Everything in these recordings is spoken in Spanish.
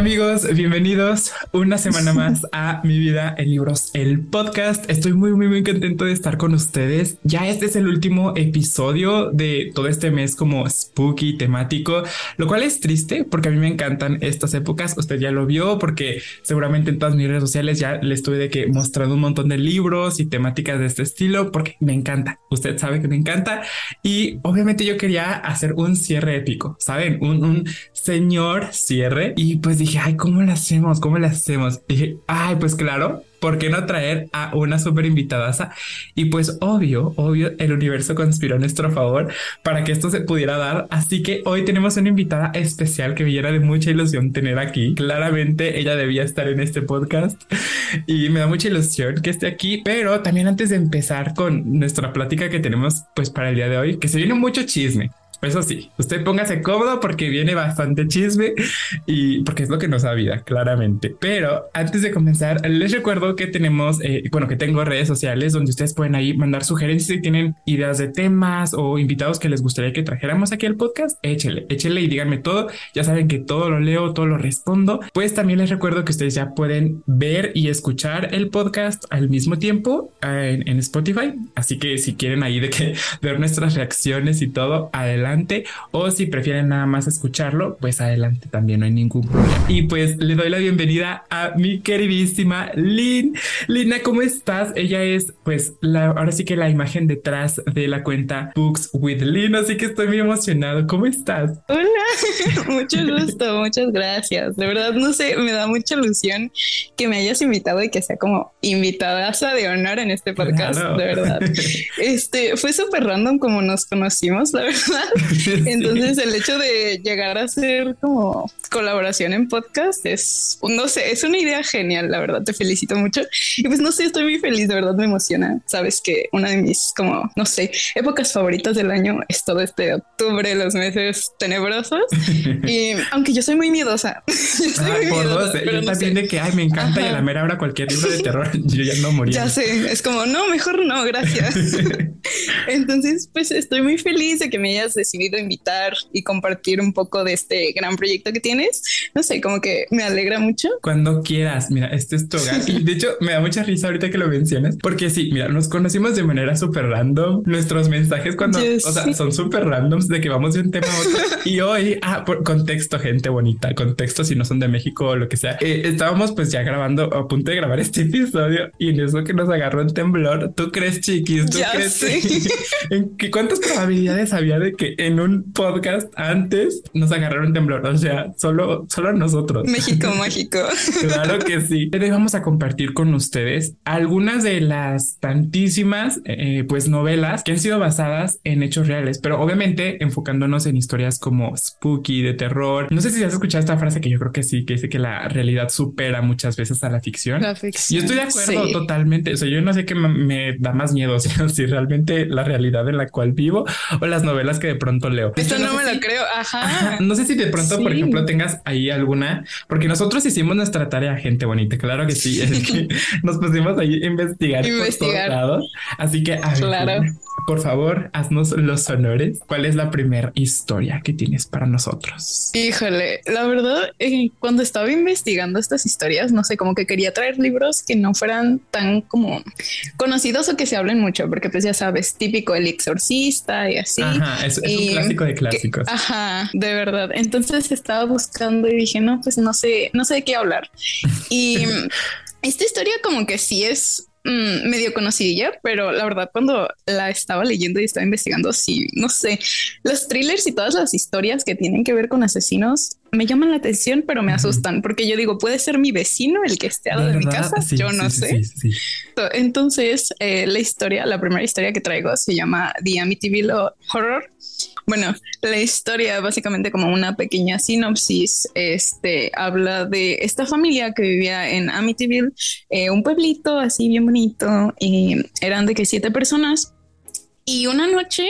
amigos, bienvenidos una semana más a Mi Vida en Libros, el podcast. Estoy muy, muy, muy contento de estar con ustedes. Ya este es el último episodio de todo este mes como spooky temático, lo cual es triste porque a mí me encantan estas épocas. Usted ya lo vio porque seguramente en todas mis redes sociales ya le estuve de que mostrando un montón de libros y temáticas de este estilo porque me encanta. Usted sabe que me encanta y obviamente yo quería hacer un cierre épico, saben, un, un señor cierre y pues dije, ay, ¿cómo lo hacemos? ¿Cómo lo hacemos? dije, ay, pues claro, ¿por qué no traer a una súper invitada? Y pues obvio, obvio, el universo conspiró a nuestro favor para que esto se pudiera dar. Así que hoy tenemos una invitada especial que me llena de mucha ilusión tener aquí. Claramente ella debía estar en este podcast y me da mucha ilusión que esté aquí. Pero también antes de empezar con nuestra plática que tenemos pues para el día de hoy, que se viene mucho chisme. Eso sí, usted póngase cómodo porque viene bastante chisme y porque es lo que nos da vida, claramente. Pero antes de comenzar, les recuerdo que tenemos, eh, bueno, que tengo redes sociales donde ustedes pueden ahí mandar sugerencias si tienen ideas de temas o invitados que les gustaría que trajéramos aquí al podcast. Échele, échele y díganme todo. Ya saben que todo lo leo, todo lo respondo. Pues también les recuerdo que ustedes ya pueden ver y escuchar el podcast al mismo tiempo eh, en, en Spotify. Así que si quieren ahí de que ver nuestras reacciones y todo, adelante o si prefieren nada más escucharlo, pues adelante también no hay ningún problema. Y pues le doy la bienvenida a mi queridísima Lynn. Lina, ¿cómo estás? Ella es pues la, ahora sí que la imagen detrás de la cuenta Books with Lynn, así que estoy muy emocionado. ¿Cómo estás? Hola, mucho gusto, muchas gracias. De verdad, no sé, me da mucha ilusión que me hayas invitado y que sea como invitada de honor en este podcast, de verdad. Este fue súper random como nos conocimos, la verdad. Entonces el hecho de llegar a ser como colaboración en podcast es, no sé, es una idea genial, la verdad, te felicito mucho. Y pues no sé, estoy muy feliz, de verdad me emociona. Sabes que una de mis como, no sé, épocas favoritas del año es todo este octubre, los meses tenebrosos. y aunque yo soy muy miedosa, yo, también de que, ay, me encanta y a la mera hora cualquier libro de terror, yo ya no moría. Ya sé, es como, no, mejor no, gracias. Entonces, pues estoy muy feliz de que me hayas decidido invitar y compartir un poco de este gran proyecto que tienes. No sé, como que me alegra mucho. Cuando quieras, mira, este es tu hogar. Y de hecho, me da mucha risa ahorita que lo mencionas, porque sí, mira, nos conocimos de manera súper random. Nuestros mensajes cuando, o sea, son súper randoms de que vamos de un tema a otro. y hoy, ah, por contexto, gente bonita, contexto si no son de México o lo que sea. Eh, estábamos pues ya grabando, a punto de grabar este episodio y en eso que nos agarró un temblor, ¿tú crees, chiquis? ¿Tú crees? ¿En qué, ¿Cuántas probabilidades había de que en un podcast antes nos agarraron temblor. O sea, solo, solo nosotros. México mágico. claro que sí. Hoy vamos a compartir con ustedes algunas de las tantísimas eh, pues novelas que han sido basadas en hechos reales, pero obviamente enfocándonos en historias como spooky, de terror. No sé si has escuchado esta frase que yo creo que sí, que dice que la realidad supera muchas veces a la ficción. La ficción. Yo estoy de acuerdo totalmente. O sea, yo no sé qué me da más miedo, si realmente la realidad en la cual vivo o las novelas que de pronto leo. Esto no, me lo creo. Ajá. No sé si de pronto, por ejemplo, tengas ahí alguna, porque nosotros hicimos nuestra tarea, gente bonita. Claro que sí. Es que nos pusimos ahí a investigar, investigar. por todos lados. Así que, a claro. por favor, haznos los honores. ¿Cuál es la primera historia que tienes para nosotros? Híjole, la verdad, eh, cuando estaba investigando estas historias, no sé, como que quería traer libros que no fueran tan como conocidos o que se hablen mucho, porque pues ya sabes, típico el exorcista y así. Ajá, es, es un clásico de clásicos. ajá, de verdad. Entonces estaba buscando y dije, no, pues no sé, no sé de qué hablar. Y esta historia como que sí es Mm, medio conocidilla, pero la verdad cuando la estaba leyendo y estaba investigando, sí, no sé, los thrillers y todas las historias que tienen que ver con asesinos me llaman la atención, pero me asustan porque yo digo, puede ser mi vecino el que esté al lado de mi casa, yo no sé. Entonces, eh, la historia, la primera historia que traigo se llama The Amityville Horror bueno, la historia básicamente como una pequeña sinopsis, este habla de esta familia que vivía en Amityville, eh, un pueblito así bien bonito, y eran de que siete personas y una noche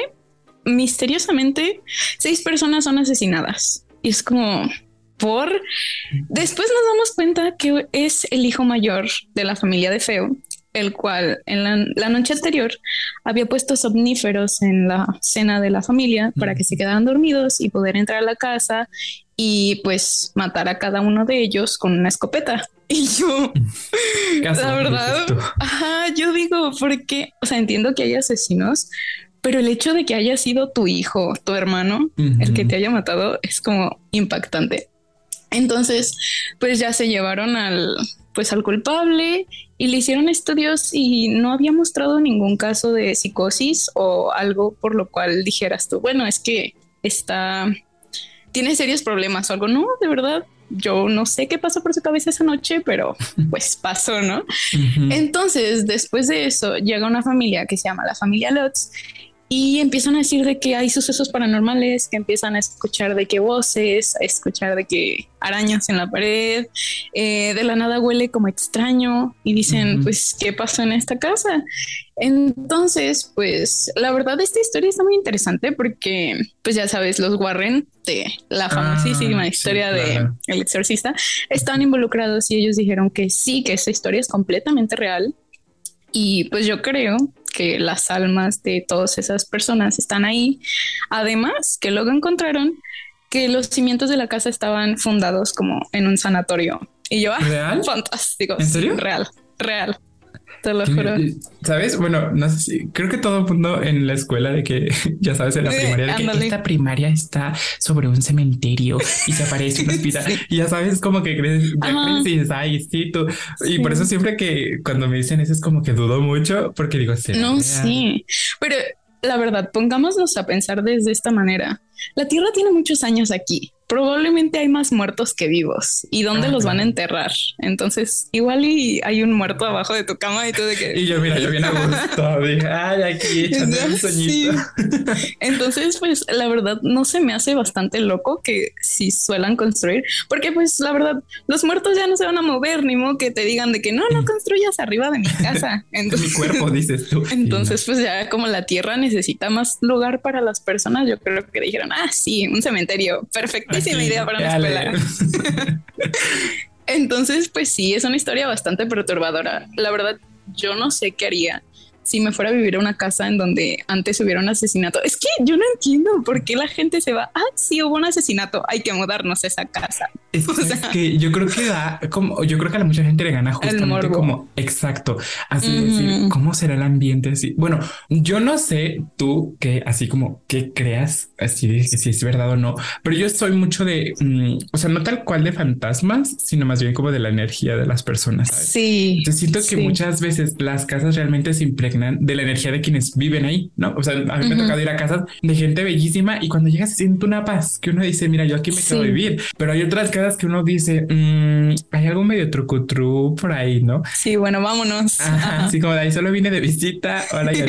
misteriosamente seis personas son asesinadas. Y es como por después nos damos cuenta que es el hijo mayor de la familia de Feo el cual en la, noche anterior había puesto somníferos en la cena de la familia para que se quedaran dormidos y poder entrar a la casa y pues matar a cada uno de ellos con una escopeta. Y yo, la verdad, ajá, yo digo, porque, o sea, entiendo que hay asesinos, pero el hecho de que haya sido tu hijo, tu hermano, el que te haya matado, es como impactante. Entonces, pues ya se llevaron al, pues al culpable y le hicieron estudios y no había mostrado ningún caso de psicosis o algo por lo cual dijeras tú, bueno, es que está, tiene serios problemas o algo. No, de verdad, yo no sé qué pasó por su cabeza esa noche, pero pues pasó, ¿no? Entonces, después de eso, llega una familia que se llama la familia Lutz y empiezan a decir de que hay sucesos paranormales, que empiezan a escuchar de que voces, a escuchar de que arañas en la pared, eh, de la nada huele como extraño y dicen, pues, ¿qué pasó en esta casa? Entonces, pues, la verdad, esta historia está muy interesante porque, pues, ya sabes, los Warren de la ah, famosísima historia de El Exorcista estaban involucrados y ellos dijeron que sí, que esa historia es completamente real. Y pues yo creo que las almas de todas esas personas están ahí. Además, que luego encontraron que los cimientos de la casa estaban fundados como en un sanatorio. Y yo, ah, ¿Real? fantástico. ¿En serio? real, real. Te lo juro. ¿Sabes? Bueno, no sé si creo que todo el mundo en la escuela de que ya sabes en la primaria de que esta primaria está sobre un cementerio y se aparece un hospital y ya sabes como que crees, dices, ay, sí, tú. Y por eso siempre que cuando me dicen eso es como que dudo mucho porque digo, sí. No, sí, pero la verdad, pongámonos a pensar desde esta manera. La Tierra tiene muchos años aquí probablemente hay más muertos que vivos. ¿Y dónde los van a enterrar? Entonces, igual y hay un muerto abajo de tu cama y tú de que... Y yo, mira, yo bien a gusto. Dije, ay, aquí echando un sueñito. Entonces, pues, la verdad, no se me hace bastante loco que si suelan construir, porque pues, la verdad, los muertos ya no se van a mover, ni modo que te digan de que no, no construyas arriba de mi casa. Entonces, mi cuerpo, dices tú. Entonces, pues ya como la tierra necesita más lugar para las personas, yo creo que dijeron, ah, sí, un cementerio perfecto idea para una escuela. Entonces, pues sí, es una historia bastante perturbadora. La verdad, yo no sé qué haría si me fuera a vivir a una casa en donde antes hubiera un asesinato. Es que yo no entiendo por qué la gente se va. Ah, sí, hubo un asesinato. Hay que mudarnos a esa casa. Es, que yo creo que da como yo creo que a mucha gente le gana justamente como exacto. Así decir, cómo será el ambiente. Así bueno, yo no sé tú que así como que creas así si es verdad o no, pero yo soy mucho de, mm, o sea, no tal cual de fantasmas, sino más bien como de la energía de las personas. Sí. Yo siento que muchas veces las casas realmente se impregnan de la energía de quienes viven ahí, ¿no? O sea, a mí me ha tocado ir a casas de gente bellísima y cuando llegas siente una paz que uno dice, mira, yo aquí me quiero vivir, pero hay otras casas que uno dice, mm, hay algo medio trucutru por ahí, ¿no? Sí, bueno, vámonos. así como de ahí solo vine de visita, hola ya.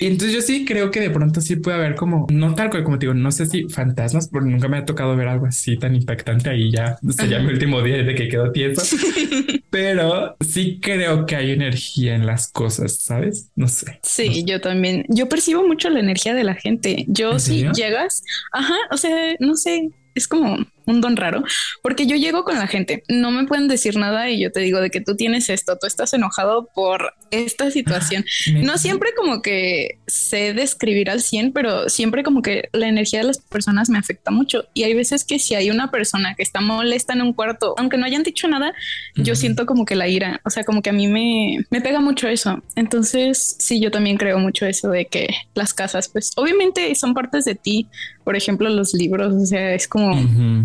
y entonces yo sí creo que de pronto sí puede haber como, no tal cual como te digo, no sé si fantasmas, porque nunca me ha tocado ver algo así tan impactante ahí ya, sería mi último día de que quedó tieso, pero sí creo que hay energía en las cosas, ¿sabes? No sé. Sí, yo también. Yo percibo mucho la energía de la gente. Yo si llegas, ajá, o sea, no sé, es como un don raro, porque yo llego con la gente, no me pueden decir nada y yo te digo de que tú tienes esto, tú estás enojado por esta situación. no siempre como que sé describir al 100, pero siempre como que la energía de las personas me afecta mucho. Y hay veces que si hay una persona que está molesta en un cuarto, aunque no hayan dicho nada, yo siento como que la ira, o sea, como que a mí me, me pega mucho eso. Entonces, sí, yo también creo mucho eso de que las casas, pues obviamente son partes de ti, por ejemplo, los libros, o sea, es como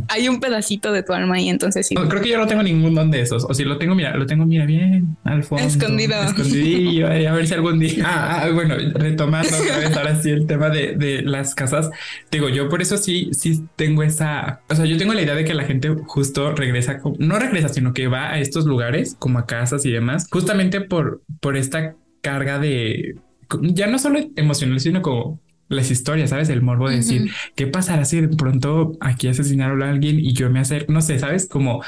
hay un pedacito de tu alma ahí, entonces sí. creo que yo no tengo ningún don de esos, o si lo tengo, mira, lo tengo, mira, bien al fondo. Escondido. Escondidillo, a ver si algún día. Ah, ah, bueno, retomando otra vez ahora sí el tema de, de las casas, digo, yo por eso sí, sí tengo esa, o sea, yo tengo la idea de que la gente justo regresa, no regresa, sino que va a estos lugares como a casas y demás, justamente por, por esta carga de ya no solo emocional, sino como las historias, ¿sabes? El morbo de decir, ¿qué pasará si de pronto aquí asesinaron a alguien y yo me hacer, no sé, ¿sabes? Como,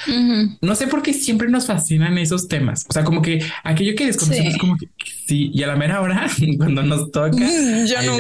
no sé por qué siempre nos fascinan esos temas. O sea, como que aquello que desconocemos, como que sí, y a la mera hora, cuando nos toca, mm, ya no,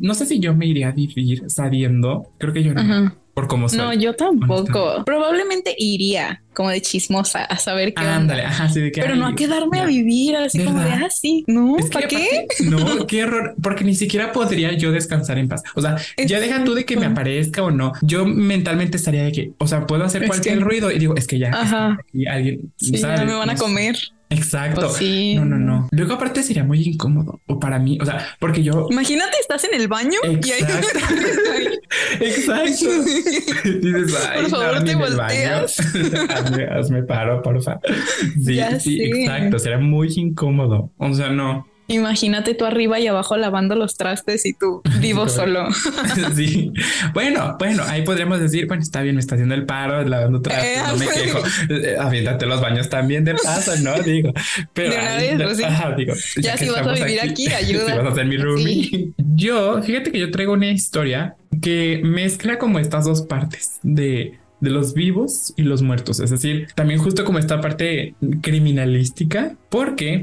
no sé si yo me iría a vivir sabiendo, creo que yo no por cómo soy. No, yo tampoco. Probablemente iría como de chismosa a saber qué Ándale, ajá, sí, de que Pero no a quedarme a vivir así como de así. Ah, no, ¿para qué? no, qué error, porque ni siquiera podría yo descansar en paz. O sea, ya deja tú de que me aparezca o no. Yo mentalmente estaría de que, o sea, puedo hacer cualquier ruido y digo, es que ya ajá. y alguien sí, me van a comer. Exacto. Pues sí. No, no, no. Luego aparte sería muy incómodo o para mí, o sea, porque yo Imagínate estás en el baño y ahí Exacto. Dices, por favor, te volteas. hazme, hazme, paro, porfa. Sí, sí, exacto. Sería muy incómodo. O sea, no. Imagínate tú arriba y abajo lavando los trastes y tú vivo solo. sí. Bueno, bueno, ahí podríamos decir, bueno, está bien, me está haciendo el paro, lavando trastes, no me quejo. Eh, aviéntate los baños también de paso, ¿no? Digo, pero pues digo, ya, si vas a vivir aquí, ayuda. Si vas a ser mi roomie. Yo, fíjate que yo traigo una historia que mezcla como estas dos partes de de los vivos y los muertos. Es decir, también justo como esta parte criminalística, porque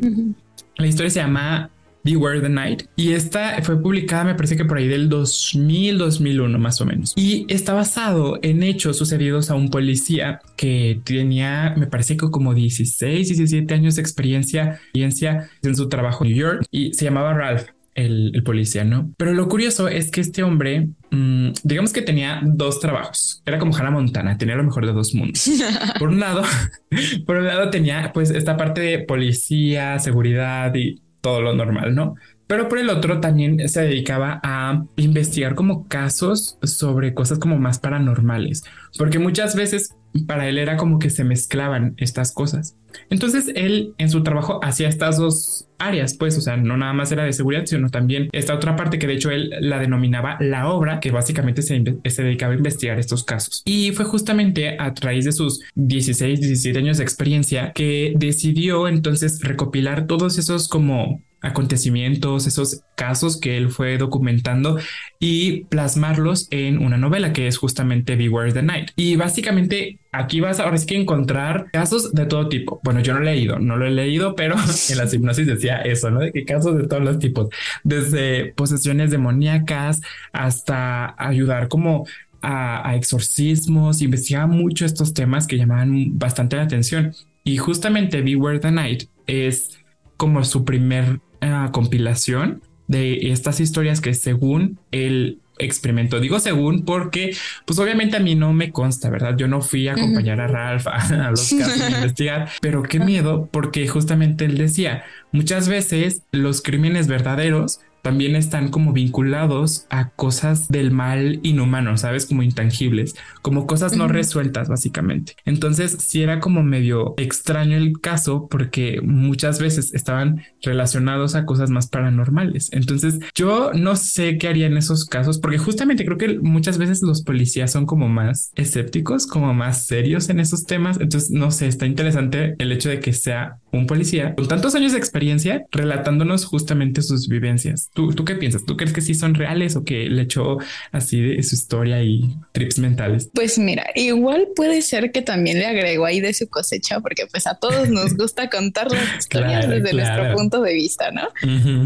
la historia se llama Beware the Night y esta fue publicada me parece que por ahí del 2000 2001 más o menos. Y está basado en hechos sucedidos a un policía que tenía me parece que como 16 17 años de experiencia, experiencia en su trabajo en New York y se llamaba Ralph el, policía, ¿no? Pero lo curioso es que este hombre, mm, digamos que tenía dos trabajos. Era como Hannah Montana, tenía lo mejor de dos mundos. Por un lado, por un lado tenía pues esta parte de policía, seguridad y todo lo normal, ¿no? Pero por el otro también se dedicaba a investigar como casos sobre cosas como más paranormales, porque muchas veces para él era como que se mezclaban estas cosas. Entonces él en su trabajo hacía estas dos áreas, pues, o sea, no nada más era de seguridad, sino también esta otra parte que de hecho él la denominaba la obra, que básicamente se, dedicaba a investigar estos casos. Y fue justamente a raíz de sus 16, 17 años de experiencia que decidió entonces recopilar todos esos como acontecimientos, esos casos que él fue documentando y plasmarlos en una novela que es justamente Beware the Night. Y básicamente aquí vas ahora sí que encontrar casos de todo tipo. Bueno, yo no lo he leído, no lo he leído, pero en la hipnosis decía eso, ¿no? De que casos de todos los tipos, desde posesiones demoníacas hasta ayudar como a, a exorcismos, investigaba mucho estos temas que llamaban bastante la atención. Y justamente Beware the Night es como su primer compilación de estas historias que según el experimento. Digo según porque, pues obviamente a mí no me consta, ¿verdad? Yo no fui a acompañar a Ralph a, los casos a investigar, pero qué miedo porque justamente él decía, muchas veces los crímenes verdaderos también están como vinculados a cosas del mal inhumano, ¿sabes? Como intangibles, como cosas no resueltas básicamente. Entonces sí era como medio extraño el caso porque muchas veces estaban relacionados a cosas más paranormales. Entonces yo no sé qué haría en esos casos porque justamente creo que muchas veces los policías son como más escépticos, como más serios en esos temas. Entonces no sé, está interesante el hecho de que sea un policía con tantos años de experiencia relatándonos justamente sus vivencias. ¿Tú, ¿Tú qué piensas? ¿Tú crees que sí son reales o que le echó así de su historia y trips mentales? Pues mira, igual puede ser que también le agregó ahí de su cosecha, porque pues a todos nos gusta contar las historias desde nuestro punto de vista, ¿no?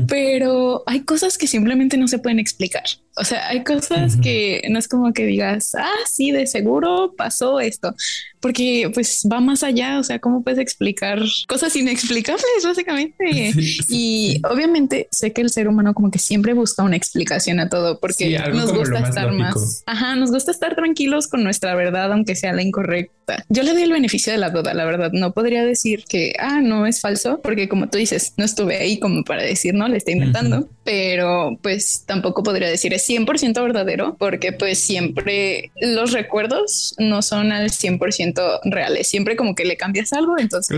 Pero hay cosas que simplemente no se pueden explicar. O sea, hay cosas que no es como que digas, ah, sí, de seguro pasó esto, porque pues va más allá. O sea, ¿cómo puedes explicar cosas inexplicables, básicamente? Y obviamente sé que el ser humano como que siempre busca una explicación a todo, porque nos gusta estar más, ajá, nos gusta estar tranquilos con nuestra verdad, aunque sea la incorrecta. Yo le doy el beneficio de la duda, la verdad. No podría decir que, ah, no es falso, porque como tú dices, no estuve ahí como para decir, no, le está inventando, pero pues tampoco podría decir 100% verdadero porque pues siempre los recuerdos no son al 100% reales, siempre como que le cambias algo, entonces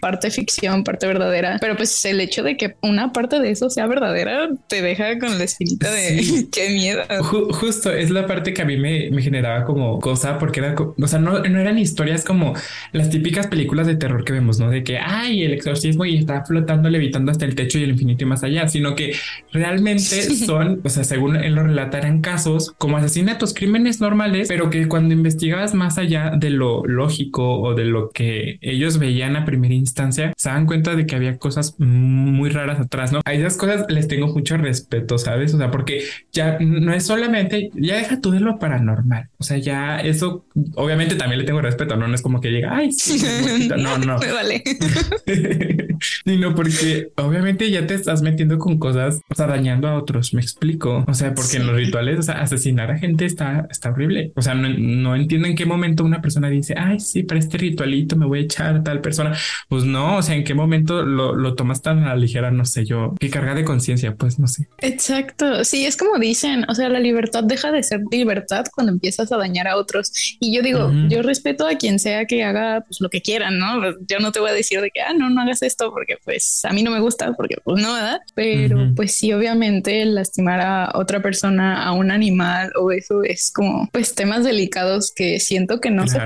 parte ficción, parte verdadera, pero pues el hecho de que una parte de eso sea verdadera te deja con la espinita de qué miedo. justo es la parte que a mí me, me, generaba como cosa porque era, o sea, no, no era ni historias como las típicas películas de terror que vemos, ¿no? De que, ay, el exorcismo y está flotando, levitando hasta el techo y el infinito y más allá, sino que realmente son, o sea, según él lo relata, eran casos como asesinatos, crímenes normales, pero que cuando investigabas más allá de lo lógico o de lo que ellos veían a primera instancia, se dan cuenta de que había cosas muy raras atrás, ¿no? A esas cosas les tengo mucho respeto, ¿sabes? O sea, porque ya no es solamente, ya deja tú de lo paranormal, o sea, ya eso, obviamente también le tengo respeto, no, no es como que llega, ay, no, no. Me vale. Sino porque obviamente ya te estás metiendo con cosas, o sea, dañando a otros, me explico. O sea, porque en los rituales, o sea, asesinar a gente está, está horrible. O sea, no, no entiendo en qué momento una persona dice, ay, sí, para este ritualito me voy a echar a tal persona. Pues no, o sea, en qué momento lo, lo tomas tan a la ligera, no sé yo, qué carga de conciencia, pues no sé. Exacto. Sí, es como dicen, o sea, la libertad deja de ser libertad cuando empiezas a dañar a otros. Y yo digo, yo respeto a quien sea que haga pues, lo que quieran, ¿no? Yo no te voy a decir de que, ah, no, no hagas esto porque pues a mí no me gusta, porque pues no, ¿verdad? Pero pues sí, obviamente lastimar a otra persona, a un animal o eso es como pues temas delicados que siento que no se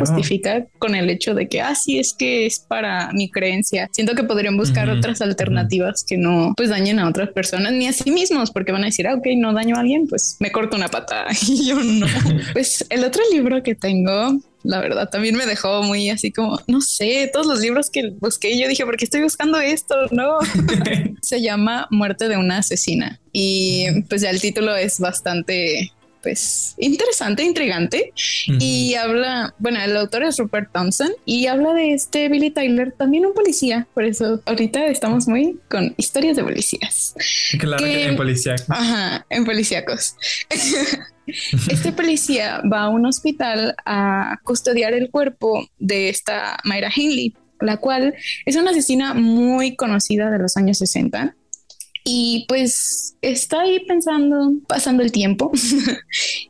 con el hecho de que, ah, sí, es que es para mi creencia. Siento que podrían buscar otras alternativas que no pues dañen a otras personas ni a sí mismos porque van a decir, ah, ok, no daño a alguien, pues me corto una pata y yo no. pues el otro libro que tengo la verdad, también me dejó muy así como, no sé, todos los libros que busqué, yo dije, ¿por qué estoy buscando esto? No, se llama Muerte de una asesina y pues ya el título es bastante pues interesante, intrigante y habla, bueno, el autor es Rupert Thompson y habla de este Billy Tyler, también un policía, por eso ahorita estamos muy con historias de policías. Claro que, en policíacos. Ajá, en policíacos. Este policía va a un hospital a custodiar el cuerpo de esta Mayra Hinley, la cual es una asesina muy conocida de los años 60 y pues está ahí pensando, pasando el tiempo.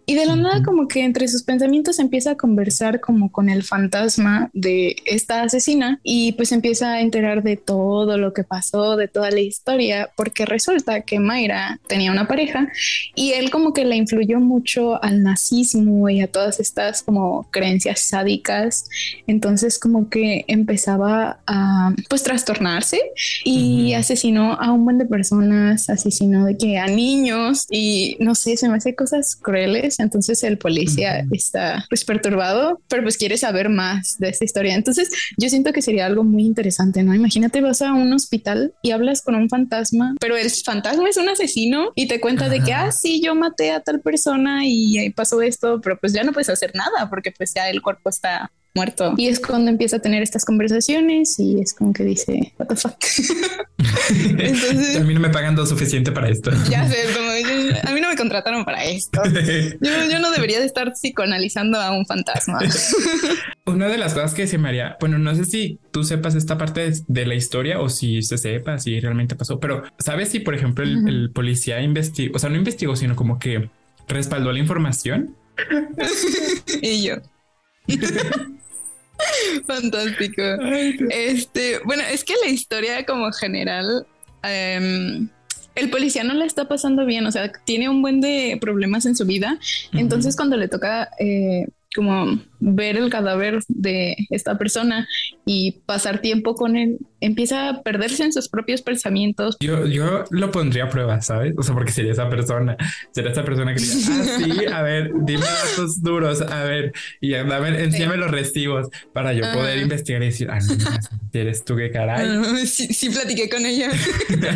Y de la nada como que entre sus pensamientos empieza a conversar como con el fantasma de esta asesina y pues empieza a enterar de todo lo que pasó, de toda la historia, porque resulta que Mayra tenía una pareja y él como que le influyó mucho al nazismo y a todas estas como creencias sádicas, entonces como que empezaba a pues trastornarse y asesinó a un buen de personas así, sino de que a niños y no sé, se me hace cosas crueles. Entonces el policía está pues perturbado, pero pues quiere saber más de esta historia. Entonces yo siento que sería algo muy interesante, ¿no? Imagínate vas a un hospital y hablas con un fantasma, pero el fantasma es un asesino y te cuenta de que, ah, sí, yo maté a tal persona y pasó esto, pero pues ya no puedes hacer nada porque pues ya el cuerpo está muerto. Y es cuando empieza a tener estas conversaciones y es como que dice, what the fuck. Entonces, a mí no me pagan lo suficiente para esto. Ya sé, como a mí no me contrataron para esto. Yo, no debería de estar psicoanalizando a un fantasma. Una de las cosas que se me haría, bueno, no sé si tú sepas esta parte de, la historia o si se sepa si realmente pasó, pero ¿sabes si, por ejemplo, el, policía investigó, o sea, no investigó, sino como que respaldó la información? y yo. Fantástico. Este, bueno, es que la historia como general, em, el policía no le está pasando bien, o sea, tiene un buen de problemas en su vida. Entonces, cuando le toca eh, como ver el cadáver de esta persona y pasar tiempo con él, empieza a perderse en sus propios pensamientos. Yo, yo lo pondría a prueba, ¿sabes? O sea, porque sería esa persona, sería esa persona que dice, ah, sí, a ver, dime datos duros, a ver, y a ver, enséñame los recibos para yo poder investigar y decir, ah, no, eres tú qué caray. sí, sí, platiqué con ella.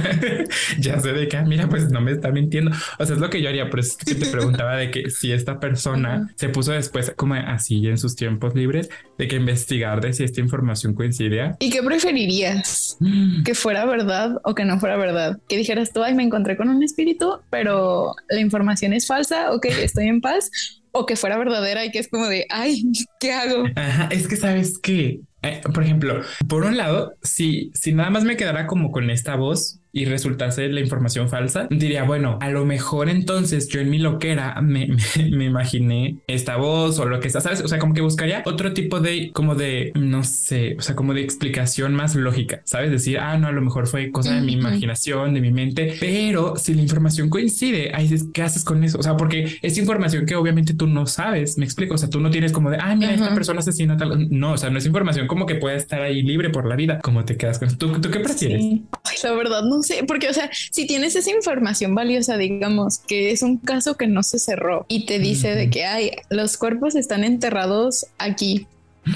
ya sé de qué, ah, mira, pues no me está mintiendo. O sea, es lo que yo haría, por eso que te preguntaba de que si esta persona se puso después como así en sus tiempos libres de que investigar de si esta información coincidía. ¿Y qué preferirías? Mm. ¿Que fuera verdad o que no fuera verdad? Que dijeras tú, ay, me encontré con un espíritu, pero la información es falsa, ok, estoy en paz, o que fuera verdadera y que es como de, ay, ¿qué hago? Ajá, es que sabes que eh, por ejemplo, por un lado, si, si nada más me quedara como con esta voz, y resultase la información falsa, diría, bueno, a lo mejor entonces yo en mi loquera me, me, imaginé esta voz o lo que sea, ¿sabes? O sea, como que buscaría otro tipo de, como de, no sé, o sea, como de explicación más lógica, ¿sabes? Decir, ah, no, a lo mejor fue cosa de mi imaginación, de mi mente, pero si la información coincide, ahí dices, ¿qué haces con eso? O sea, porque es información que obviamente tú no sabes, me explico, o sea, tú no tienes como de, ah, mira, esta persona asesina tal, no, o sea, no es información como que puede estar ahí libre por la vida, como te quedas con eso. ¿Tú, qué prefieres? Ay, la verdad, no sé, porque, o sea, si tienes esa información valiosa, digamos, que es un caso que no se cerró y te dice de que hay los cuerpos están enterrados aquí,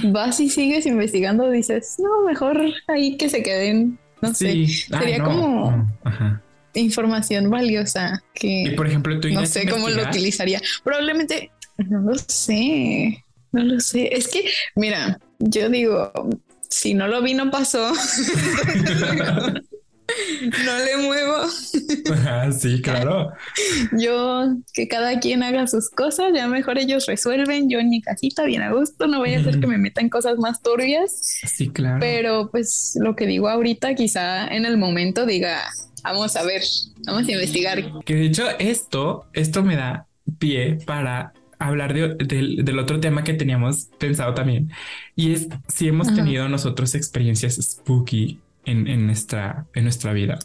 vas y sigues investigando, dices, no, mejor ahí que se queden, no sé, sería como información valiosa que, por ejemplo, tú no sé cómo lo utilizaría. Probablemente, no lo sé, no lo sé. Es que, mira, yo digo, si no lo vi, no pasó. no le muevo. sí, claro. Yo, que cada quien haga sus cosas, ya mejor ellos resuelven. Yo en mi casita, bien a gusto, no voy a hacer que me metan cosas más turbias. Sí, claro. Pero pues lo que digo ahorita, quizá en el momento diga, vamos a ver, vamos a investigar. Que de hecho, esto, esto me da pie para hablar del otro tema que teníamos pensado también. Y es si hemos tenido nosotros experiencias spooky en, nuestra, en nuestra vida.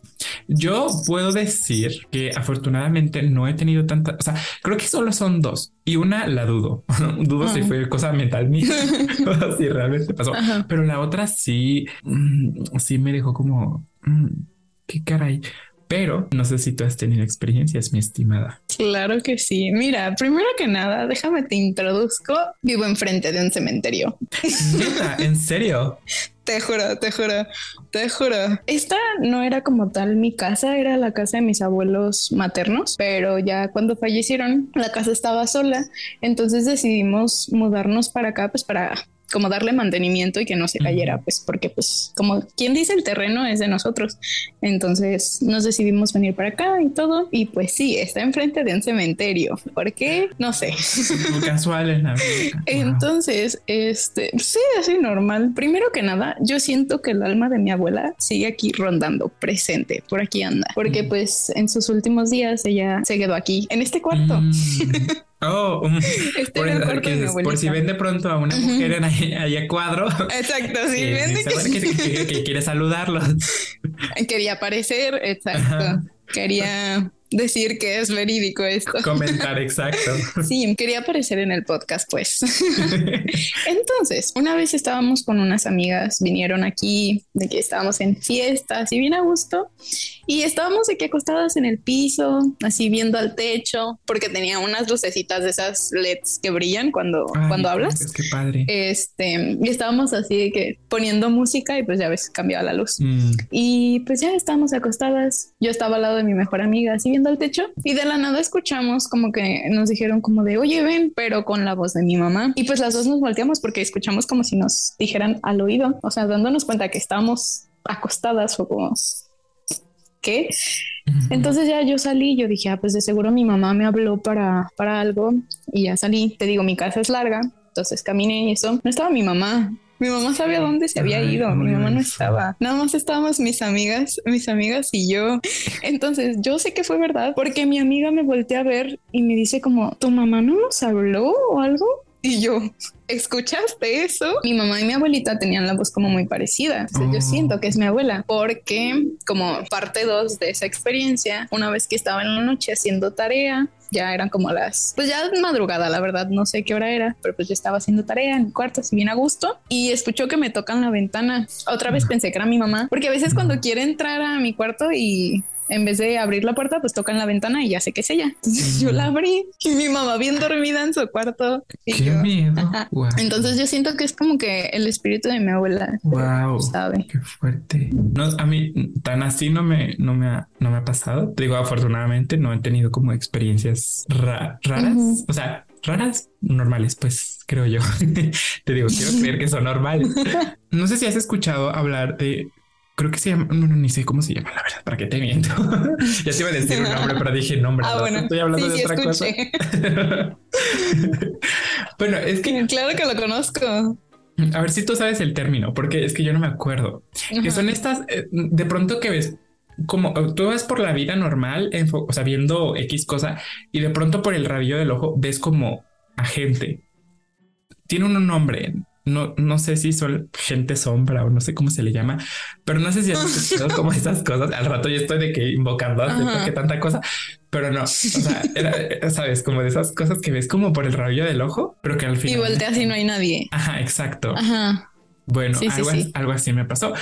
Yo puedo decir que afortunadamente no he tenido tanta, o sea, creo que solo son dos y una la dudo, dudo si fue cosa mental mía, si realmente pasó, pero la otra sí, mm, sí me dejó como, mm, qué caray. Pero no sé si tú has tenido experiencias, mi estimada. Claro que sí. Mira, primero que nada, déjame te introduzco. Vivo enfrente de un cementerio. ¿En serio? Te juro, te juro, te juro. Esta no era como tal mi casa, era la casa de mis abuelos maternos, pero ya cuando fallecieron, la casa estaba sola, entonces decidimos mudarnos para acá, pues para como darle mantenimiento y que no se cayera, pues porque pues como quien dice el terreno es de nosotros. Entonces nos decidimos venir para acá y todo y pues sí, está enfrente de un cementerio. ¿Por qué? No sé. Casual en la Entonces, este, sí, así normal. Primero que nada, yo siento que el alma de mi abuela sigue aquí rondando, presente, por aquí anda, porque pues en sus últimos días ella se quedó aquí, en este cuarto. Mm. Oh, um, por, si ven de pronto a una mujer en ahí, a cuadro. Exacto, sí, vende que, quiere saludarlos. Quería aparecer, exacto. Quería decir que es verídico esto. Comentar, exacto. Sí, quería aparecer en el podcast, pues. Entonces, una vez estábamos con unas amigas, vinieron aquí, de que estábamos en fiestas y bien a gusto, y estábamos aquí acostadas en el piso, así viendo al techo, porque tenía unas lucecitas de esas LEDs que brillan cuando, cuando hablas. Es que padre. Este, y estábamos así de que poniendo música y pues ya ves, cambiaba la luz. Mm. Y pues ya estábamos acostadas. Yo estaba al lado de mi mejor amiga, así viendo al techo, y de la nada escuchamos como que nos dijeron como de, oye, ven, pero con la voz de mi mamá. Y pues las dos nos volteamos porque escuchamos como si nos dijeran al oído, o sea, dándonos cuenta que estábamos acostadas o como qué. Entonces ya yo salí, yo dije, ah, pues de seguro mi mamá me habló para, para algo y ya salí. Te digo, mi casa es larga, entonces caminé y eso. No estaba mi mamá. Mi mamá sabía dónde se había ido. Mi mamá no estaba. Nada más estábamos mis amigas, mis amigas y yo. Entonces yo sé que fue verdad porque mi amiga me voltea a ver y me dice como, ¿tu mamá no nos habló o algo? Y yo, ¿escuchaste eso? Mi mamá y mi abuelita tenían la voz como muy parecida. Yo oh. siento que es mi abuela porque como parte dos de esa experiencia, una vez que estaba en la noche haciendo tarea, ya eran como las, pues ya madrugada, la verdad, no sé qué hora era, pero pues yo estaba haciendo tarea en mi cuarto, así bien a gusto, y escuchó que me tocan la ventana. Otra vez pensé que era mi mamá, porque a veces cuando quiere entrar a mi cuarto y en vez de abrir la puerta, pues tocan la ventana y ya sé que es ella. Entonces yo la abrí y mi mamá bien dormida en su cuarto. Y qué miedo. Entonces yo siento que es como que el espíritu de mi abuela. Wow. Sabe. Qué fuerte. No, a mí tan así no me, no me ha, no me ha pasado. Te digo, afortunadamente no he tenido como experiencias raras. O sea, raras, normales, pues creo yo. Te digo, quiero creer que son normales. No sé si has escuchado hablar de creo que se llama, no, no, ni sé cómo se llama, la verdad, para que te miento. ya te iba a decir un nombre, pero dije nombre. Ah, bueno. Estoy hablando de otra cosa. bueno, es que. Claro que lo conozco. A ver si tú sabes el término, porque es que yo no me acuerdo. Que son estas, eh, de pronto que ves como tú vas por la vida normal, o sea, viendo X cosa y de pronto por el rabillo del ojo ves como a gente. Tiene un nombre, no, no sé si son gente sombra o no sé cómo se le llama, pero no sé si has como esas cosas. Al rato yo estoy de que invocando que tanta cosa, pero no, o sea, sabes, como de esas cosas que ves como por el rabillo del ojo, pero que al final. Y volteas y no hay nadie. Ajá, exacto. Ajá. Bueno, algo, así me pasó.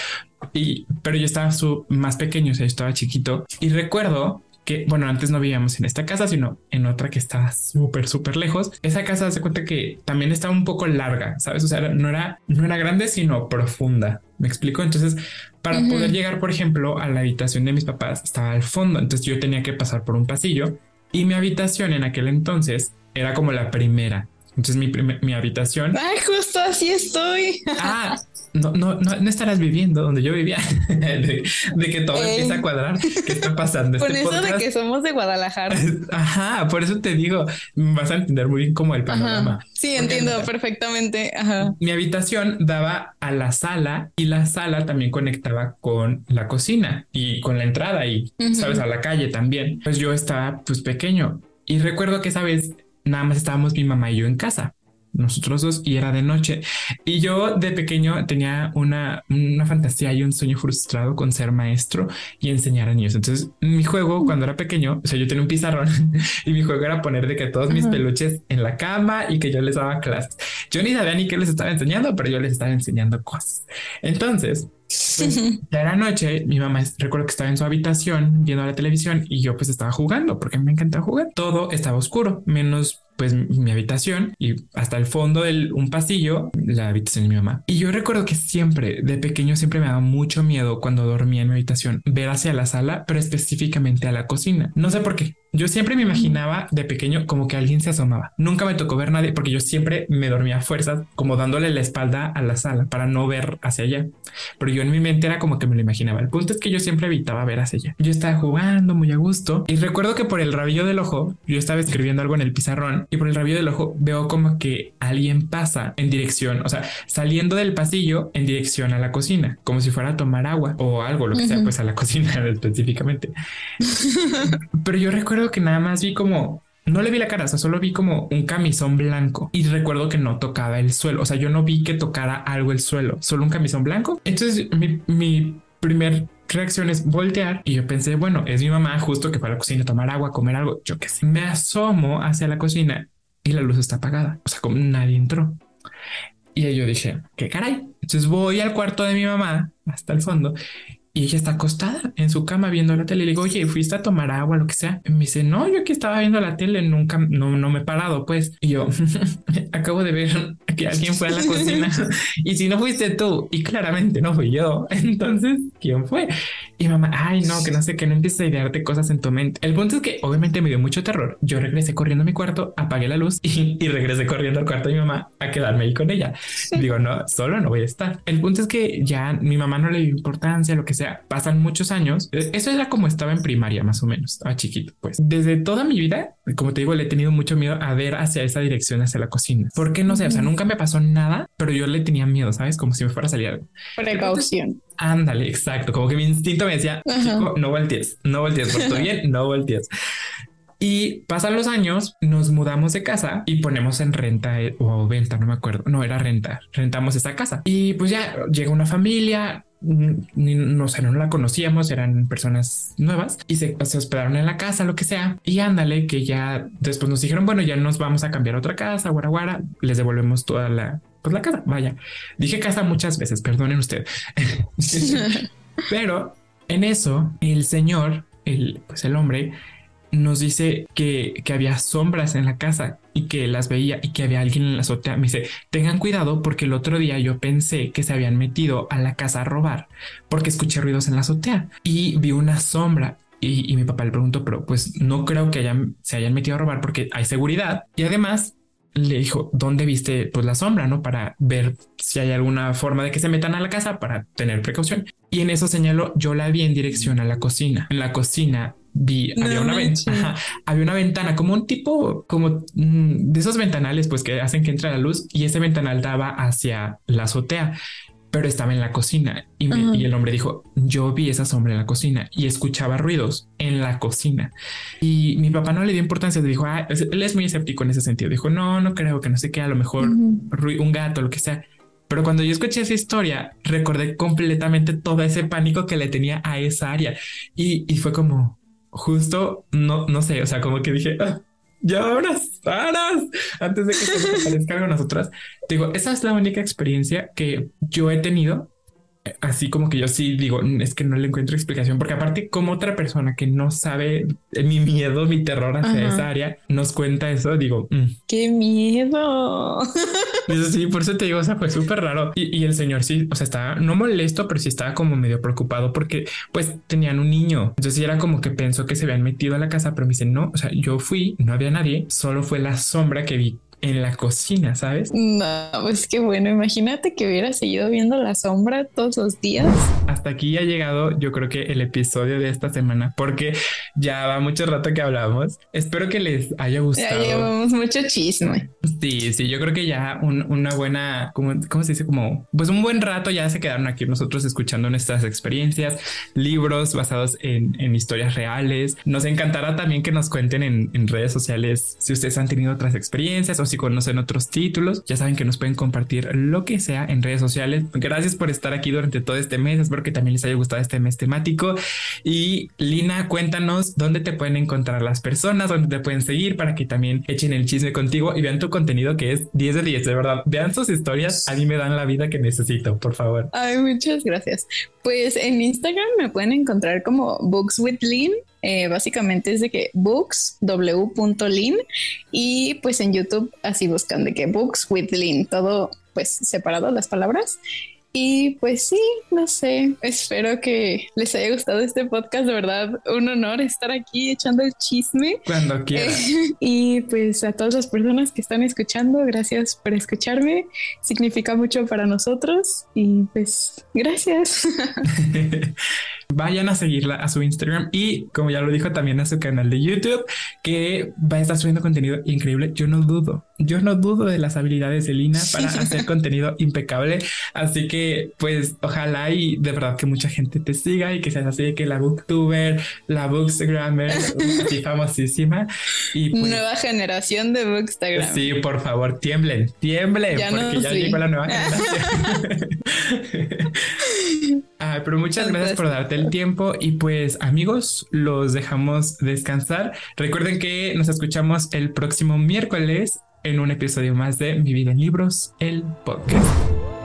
Y, pero yo estaba su, más pequeño, o sea, yo estaba chiquito y recuerdo que, bueno, antes no vivíamos en esta casa, sino en otra que estaba súper, súper lejos. Esa casa se cuenta que también estaba un poco larga, sabes? O sea, no era, no era grande, sino profunda. Me explico. Entonces, para poder llegar, por ejemplo, a la habitación de mis papás, estaba al fondo. Entonces, yo tenía que pasar por un pasillo y mi habitación en aquel entonces era como la primera. Entonces mi, mi habitación. Ay, justo así estoy. Ah, no, no, no, estarás viviendo donde yo vivía. de, que todo empieza a cuadrar. ¿Qué está pasando? Por este eso de que somos de Guadalajara. Ajá, por eso te digo, vas a entender muy bien como el panorama. Sí, entiendo perfectamente. Ajá. Mi habitación daba a la sala y la sala también conectaba con la cocina y con la entrada y, sabes, a la calle también. Pues yo estaba pues pequeño y recuerdo que esa vez nada más estábamos mi mamá y yo en casa, nosotros dos, y era de noche. Y yo de pequeño tenía una, una fantasía y un sueño frustrado con ser maestro y enseñar a niños. Entonces, mi juego cuando era pequeño, o sea, yo tenía un pizarrón y mi juego era poner de que todos mis peluches en la cama y que yo les daba clases. Yo ni sabía ni qué les estaba enseñando, pero yo les estaba enseñando cosas. Entonces, pues, ya era noche, mi mamá recuerdo que estaba en su habitación viendo la televisión y yo pues estaba jugando porque me encanta jugar. Todo estaba oscuro, menos pues mi habitación y hasta el fondo del un pasillo, la habitación de mi mamá. Y yo recuerdo que siempre, de pequeño, siempre me daba mucho miedo cuando dormía en mi habitación ver hacia la sala, pero específicamente a la cocina. No sé por qué. Yo siempre me imaginaba de pequeño como que alguien se asomaba. Nunca me tocó ver nadie porque yo siempre me dormía a fuerzas, como dándole la espalda a la sala para no ver hacia allá. Pero yo en mi mente era como que me lo imaginaba. El punto es que yo siempre evitaba ver hacia allá. Yo estaba jugando muy a gusto y recuerdo que por el rabillo del ojo yo estaba escribiendo algo en el pizarrón y por el rabillo del ojo veo como que alguien pasa en dirección, o sea, saliendo del pasillo en dirección a la cocina, como si fuera a tomar agua o algo, lo que sea, pues a la cocina específicamente. Pero yo recuerdo que nada más vi como no le vi la cara, o solo vi como un camisón blanco y recuerdo que no tocaba el suelo. O sea, yo no vi que tocara algo el suelo, solo un camisón blanco. Entonces, mi, mi primer reacción es voltear y yo pensé, bueno, es mi mamá justo que fue a la cocina tomar agua, comer algo. Yo qué sé. Me asomo hacia la cocina y la luz está apagada. O sea, como nadie entró. Y yo dije, qué caray. Entonces voy al cuarto de mi mamá hasta el fondo y ella está acostada en su cama viendo la tele. Le digo, oye, ¿fuiste a tomar agua, lo que sea? Y me dice, no, yo aquí estaba viendo la tele, nunca, no, no me he parado, pues. Y yo, acabo de ver que alguien fue a la cocina. y si no fuiste tú, y claramente no fui yo, entonces, ¿quién fue? Y mamá, ay, no, que no sé, que no empieces a idearte cosas en tu mente. El punto es que obviamente me dio mucho terror. Yo regresé corriendo a mi cuarto, apagué la luz y, y regresé corriendo al cuarto de mi mamá a quedarme ahí con ella. Digo, no, solo no voy a estar. El punto es que ya mi mamá no le dio importancia, lo que sea pasan muchos años. E, eso era como estaba en primaria, más o menos, estaba chiquito. Pues desde toda mi vida, como te digo, le he tenido mucho miedo a ver hacia esa dirección, hacia la cocina. Porque no sé, o sea, nunca me pasó nada, pero yo le tenía miedo, sabes, como si me fuera a salir algo. Precaución. Ándale, exacto. Como que mi instinto me decía, no voltees, no voltees, tu bien, no voltees. Y pasan los años, nos mudamos de casa y ponemos en renta eh, o venta, no me acuerdo. No era renta, rentamos esa casa. Y pues ya llega una familia, no sé, no la conocíamos, eran personas nuevas y se, hospedaron en la casa, lo que sea. Y ándale, que ya después nos dijeron, bueno, ya nos vamos a cambiar a otra casa, guaraguara, les devolvemos toda la, pues la casa, vaya. Dije casa muchas veces, perdonen usted. Pero en eso, el señor, el, pues el hombre, nos dice que, que, había sombras en la casa y que las veía y que había alguien en la azotea. Me dice, tengan cuidado porque el otro día yo pensé que se habían metido a la casa a robar porque escuché ruidos en la azotea y vi una sombra. Y, mi papá le preguntó, pero pues no creo que hayan, se hayan metido a robar porque hay seguridad. Y además le dijo, ¿dónde viste pues la sombra? ¿No? Para ver si hay alguna forma de que se metan a la casa para tener precaución. Y en eso señaló, yo la vi en dirección a la cocina. En la cocina vi, había una ventana, había una ventana como un tipo, como mm, de esos ventanales, pues que hacen que entre la luz y ese ventanal daba hacia la azotea pero estaba en la cocina y, y, el hombre dijo, yo vi esa sombra en la cocina y escuchaba ruidos en la cocina. Y mi papá no le dio importancia, dijo, ah, él es muy escéptico en ese sentido, dijo, no, no creo que no sé qué, a lo mejor un gato, lo que sea. Pero cuando yo escuché esa historia, recordé completamente todo ese pánico que le tenía a esa área y, y fue como justo, no, no sé, o sea, como que dije, ah, ya abras, antes de que se aparezca algo nosotras. Digo, esa es la única experiencia que yo he tenido así como que yo sí digo, es que no le encuentro explicación, porque aparte como otra persona que no sabe mi miedo, mi terror hacia esa área, nos cuenta eso, digo, mm". qué miedo. Eso sí, por eso te digo, o sea, fue súper raro. Y, el señor sí, o sea, estaba no molesto, pero sí estaba como medio preocupado porque pues tenían un niño. Entonces era como que pensó que se habían metido a la casa, pero me dice, no, o sea, yo fui, no había nadie, solo fue la sombra que vi en la cocina, ¿sabes? No, pues qué bueno. Imagínate que hubiera seguido viendo la sombra todos los días. Hasta aquí ha llegado, yo creo que el episodio de esta semana, porque ya va mucho rato que hablamos. Espero que les haya gustado. Ya llevamos mucho chisme. Sí, sí, yo creo que ya una buena, ¿cómo, ¿cómo se dice? Como, pues un buen rato ya se quedaron aquí nosotros escuchando nuestras experiencias, libros basados en, historias reales. Nos encantará también que nos cuenten en, en redes sociales si ustedes han tenido otras experiencias o si conocen otros títulos, ya saben que nos pueden compartir lo que sea en redes sociales. Gracias por estar aquí durante todo este mes. Espero que también les haya gustado este mes temático. Y Lina, cuéntanos dónde te pueden encontrar las personas, dónde te pueden seguir para que también echen el chisme contigo y vean tu contenido que es 10 de 10, de verdad. Vean sus historias, a mí me dan la vida que necesito, por favor. Ay, muchas gracias. Pues en Instagram me pueden encontrar como Books with Lynn eh, básicamente es de que books w.lin y pues en YouTube así buscan de que books with lin, todo pues separado las palabras. Y pues sí, no sé, espero que les haya gustado este podcast, de verdad, un honor estar aquí echando el chisme. Cuando quieras. y pues a todas las personas que están escuchando, gracias por escucharme, significa mucho para nosotros y pues gracias. Vayan a seguirla a su Instagram y como ya lo dijo también a su canal de YouTube que va a estar subiendo contenido increíble. Yo no dudo, yo no dudo de las habilidades de Lina para hacer contenido impecable. Así que pues ojalá y de verdad que mucha gente te siga y que seas así que la booktuber, la bookstagrammer, así famosísima. Y pues nueva generación de bookstagram. Sí, por favor, tiemblen, tiemblen, porque ya llegó la nueva generación. Ah, pero muchas gracias por darte el tiempo y pues amigos, los dejamos descansar. Recuerden que nos escuchamos el próximo miércoles en un episodio más de Mi vida en libros, el podcast.